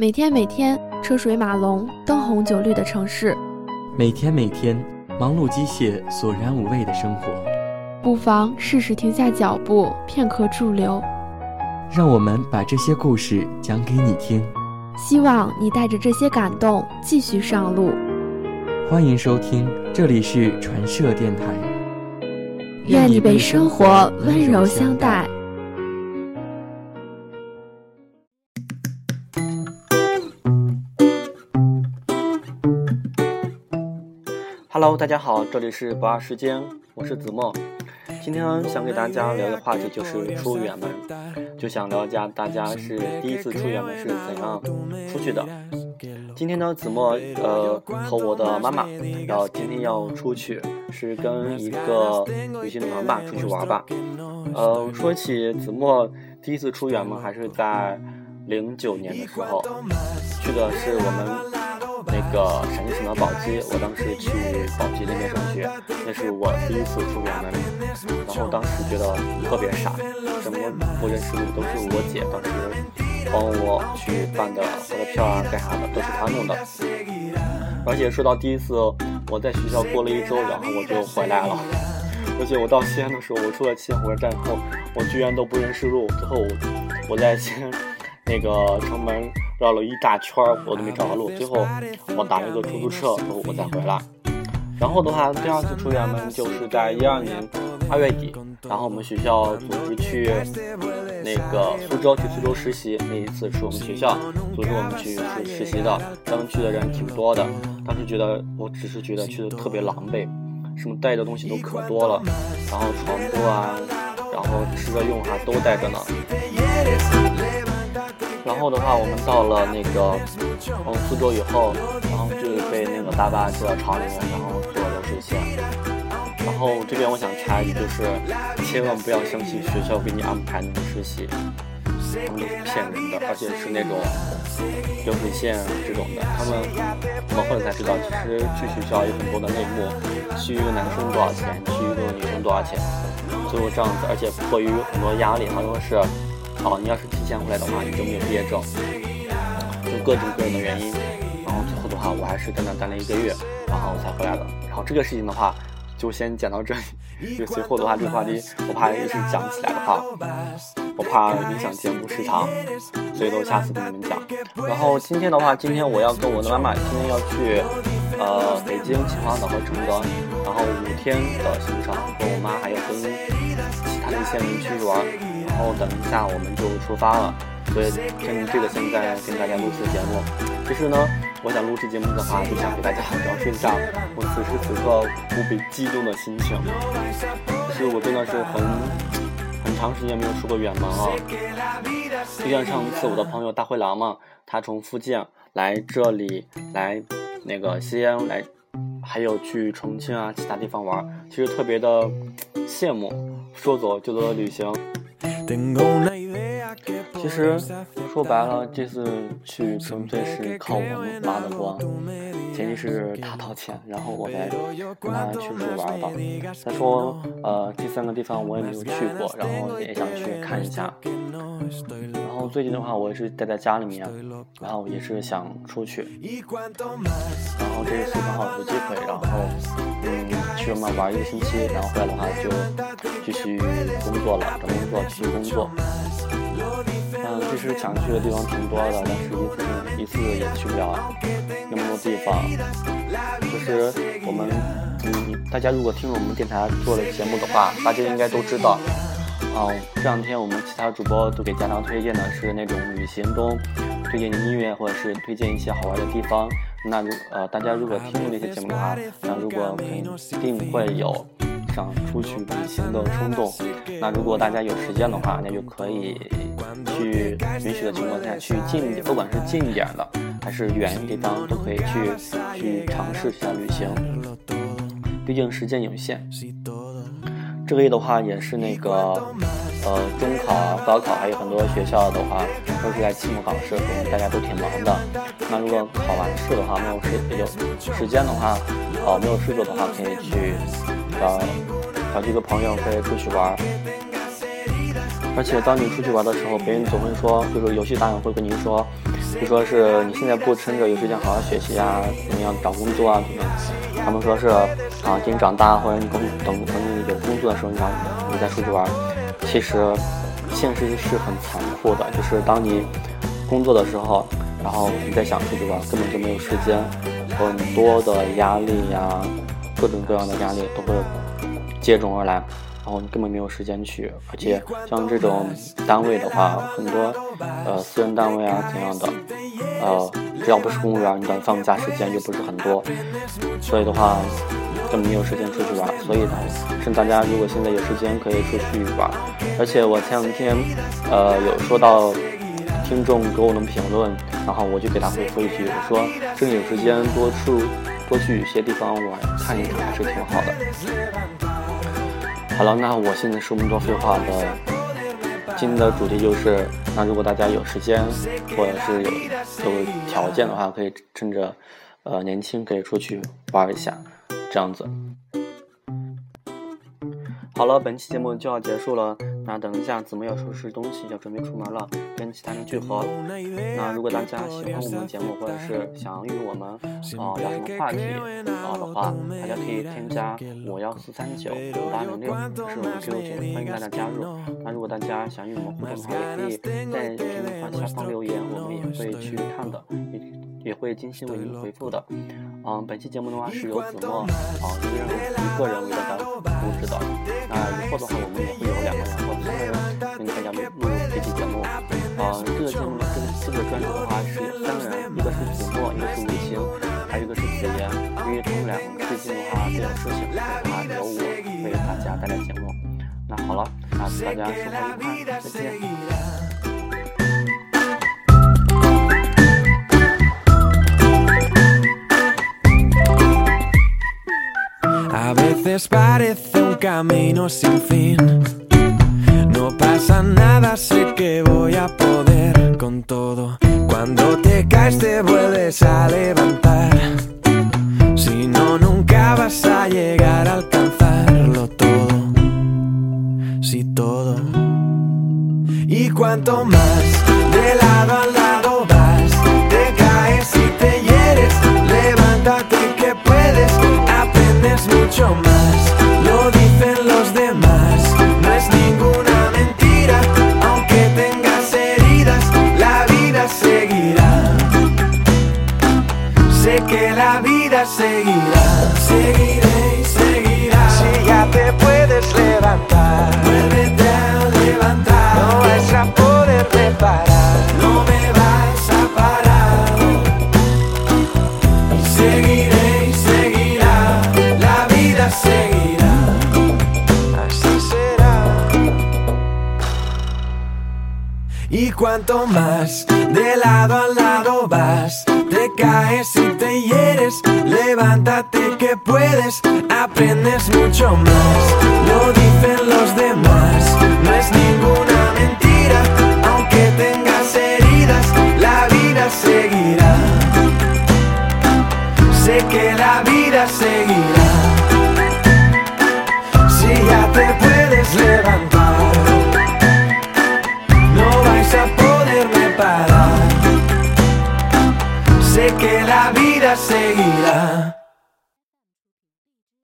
每天每天车水马龙、灯红酒绿的城市，每天每天忙碌机械、索然无味的生活，不妨适时停下脚步，片刻驻留。让我们把这些故事讲给你听，希望你带着这些感动继续上路。欢迎收听，这里是传社电台。愿你被生活温柔相待。Hello，大家好，这里是不二时间，我是子墨。今天想给大家聊的话题就是出远门，就想聊一下大家是第一次出远门是怎样出去的。今天呢，子墨呃和我的妈妈然后今天要出去，是跟一个旅行团吧出去玩吧。呃，说起子墨第一次出远门，还是在零九年的时候，去的是我们。那个陕西省的宝鸡，我当时去宝鸡那边上学，那是我第一次出远门，然后当时觉得特别傻，什么不认识路都是我姐当时帮我去办的我的票啊，干啥的都是她弄的。而且说到第一次，我在学校过了一周，然后我就回来了。而且我到西安的时候，我出了西安火车站后，我居然都不认识路，最后我在西安那个城门。绕了一大圈，我都没找到路。最后我打了一个出租车，然后我再回来。然后的话，第二次出远门就是在一二年二月底，然后我们学校组织去那个苏州去苏州实习。那一次是我们学校组织我们去实实习的，当时去的人挺多的。当时觉得，我只是觉得去的特别狼狈，什么带的东西都可多了，然后床铺啊，然后吃的用啊都带着呢。然后的话，我们到了那个嗯苏州以后，然后就被那个大巴接到厂里面，然后做流水线。然后这边我想插一句，就是千万不要相信学校给你安排那种实习，他们都是骗人的，而且是那种流水线这种的。他们我们后来才知道，其实去学校有很多的内幕，去一个男生多少钱，去一个女生多少钱，最后这样子，而且迫于很多压力，好像是。哦，你要是提前回来的话，你就没有毕业证，就各种各样的原因。然后最后的话，我还是在那待了一个月，然后才回来的。然后这个事情的话，就先讲到这里。就随后的话，这个话题我怕一直讲起来的话，我怕影响节目时长，所以都下次跟你们讲。然后今天的话，今天我要跟我的妈妈，今天要去呃北京、秦皇岛和承德，然后五天的行程，跟我妈还有跟其他的一些人去玩。然后等一下我们就出发了，所以趁这个现在跟大家录制节目。其实呢，我想录制节目的话，就想给大家描述一下我此时此刻无比激动的心情。其实我真的是很很长时间没有出过远门啊。就像上次我的朋友大灰狼嘛，他从福建来这里来那个西安来，还有去重庆啊其他地方玩，其实特别的羡慕，说走就走的旅行。其实说白了，这次去纯粹是靠我妈的光，前提是她掏钱，然后我再跟她去出去玩吧。再说，呃，这三个地方我也没有去过，然后也想去看一下。然后最近的话，我也是待在家里面，然后也是想出去。然后这一次刚好有机会，然后嗯，去嘛玩一个星期，然后回来的话就继续工作了，找工作继续工作。嗯，其实想去的地方挺多的，但是一次一次也去不了那么多地方。就是我们，嗯，大家如果听了我们电台做的节目的话，大家应该都知道。嗯，这两天我们其他主播都给家长推荐的是那种旅行中推荐音乐，或者是推荐一些好玩的地方。那如呃，大家如果听过那些节目的话，那如果肯定会有。想出去旅行的冲动，那如果大家有时间的话，那就可以去允许的情况下去近一点，不管是近一点的还是远一点地方，都可以去去尝试一下旅行。毕竟时间有限。这个月的话也是那个呃中考啊、高考，还有很多学校的话都是在期末考试，可能大家都挺忙的。那如果考完试的话，没有时有时间的话，呃没有事做的话，可以去。找找几个朋友可以出去玩，而且当你出去玩的时候，别人总会说，就是游戏大人会跟您说，就说是你现在不趁着有时间好好学习啊，怎么样找工作啊，怎么样？他们说是啊，等你长大或者你工等等你有工作的时候，你让你再出去玩。其实现实是很残酷的，就是当你工作的时候，然后你再想出去玩，根本就没有时间，很多的压力呀，各种各样的压力都会接踵而来，然后你根本没有时间去。而且像这种单位的话，很多呃私人单位啊怎样的，呃只要不是公务员，你的放假时间又不是很多，所以的话根本没有时间出去玩。所以呢，趁大家如果现在有时间，可以出去玩。而且我前两天呃有说到听众给我的评论，然后我就给他回复一句，我说趁有时间多出多去一些地方玩看一看，还是挺好的。好了，那我现在说那么多废话的。今天的主题就是，那如果大家有时间或者是有有条件的话，可以趁着呃年轻可以出去玩一下，这样子。好了，本期节目就要结束了。那等一下，子墨要收拾东西，要准备出门了，跟其他人聚合。那如果大家喜欢我们的节目，或者是想与我们啊聊什么话题啊的话，大家可以添加五幺四三九五八零六，是我们 QQ 群，欢迎大家加入。那如果大家想与我们互动的话，也可以在评论下方留言，我们也会去看的，也也会精心为您回复的。嗯，本期节目的话是由子墨啊一个人一个人为大家录制的。那以后的话，我们也会有两个人或三个人跟大家录这期节目。啊，这个节目这个这个专辑的话是有三个人，一个是子墨，一个是吴晴，还有一个是子言。因为他们两个最近的话都有事情，所以的话由我为大家带来节目。那好了，那祝大家生活愉快，再见。Parece un camino sin fin. No pasa nada, sé que voy a poder con todo. Cuando te caes te vuelves a levantar. Si no, nunca vas a llegar a alcanzarlo todo. Si todo. Y cuanto más de lado a lado Cuanto más de lado a lado vas, te caes y te hieres. Levántate que puedes, aprendes mucho más. Lo dicen los demás, no es ninguna mentira. Aunque tengas heridas, la vida seguirá. Sé que la vida seguirá. Si ya te puedes levantar.